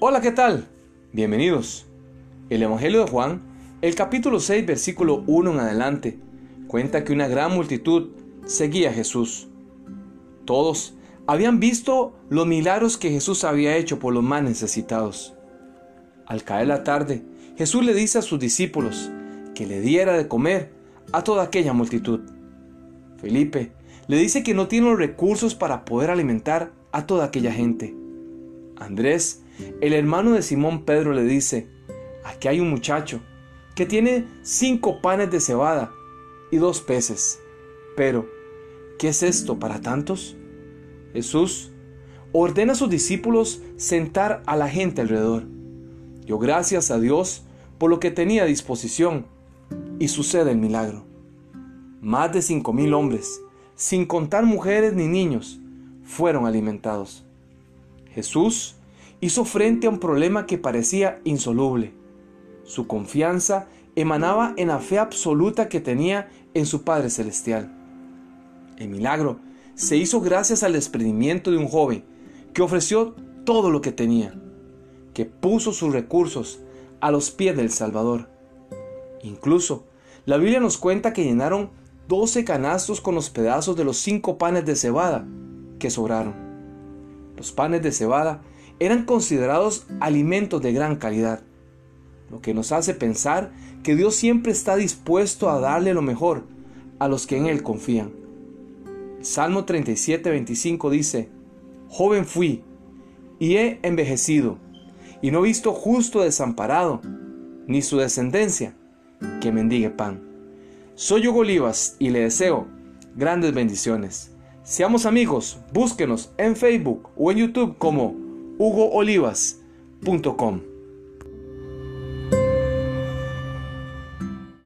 Hola, ¿qué tal? Bienvenidos. El Evangelio de Juan, el capítulo 6, versículo 1 en adelante, cuenta que una gran multitud seguía a Jesús. Todos habían visto los milagros que Jesús había hecho por los más necesitados. Al caer la tarde, Jesús le dice a sus discípulos que le diera de comer a toda aquella multitud. Felipe le dice que no tiene los recursos para poder alimentar a toda aquella gente. Andrés, el hermano de Simón Pedro, le dice, aquí hay un muchacho que tiene cinco panes de cebada y dos peces. Pero, ¿qué es esto para tantos? Jesús ordena a sus discípulos sentar a la gente alrededor. Dio gracias a Dios por lo que tenía a disposición y sucede el milagro. Más de cinco mil hombres, sin contar mujeres ni niños, fueron alimentados. Jesús hizo frente a un problema que parecía insoluble. Su confianza emanaba en la fe absoluta que tenía en su Padre Celestial. El milagro se hizo gracias al desprendimiento de un joven que ofreció todo lo que tenía, que puso sus recursos a los pies del Salvador. Incluso, la Biblia nos cuenta que llenaron doce canastos con los pedazos de los cinco panes de cebada que sobraron. Los panes de cebada eran considerados alimentos de gran calidad, lo que nos hace pensar que Dios siempre está dispuesto a darle lo mejor a los que en Él confían. Salmo 37, 25 dice, Joven fui y he envejecido, y no he visto justo desamparado, ni su descendencia que mendigue pan. Soy Hugo Olivas y le deseo grandes bendiciones. Seamos amigos, búsquenos en Facebook o en YouTube como hugoolivas.com.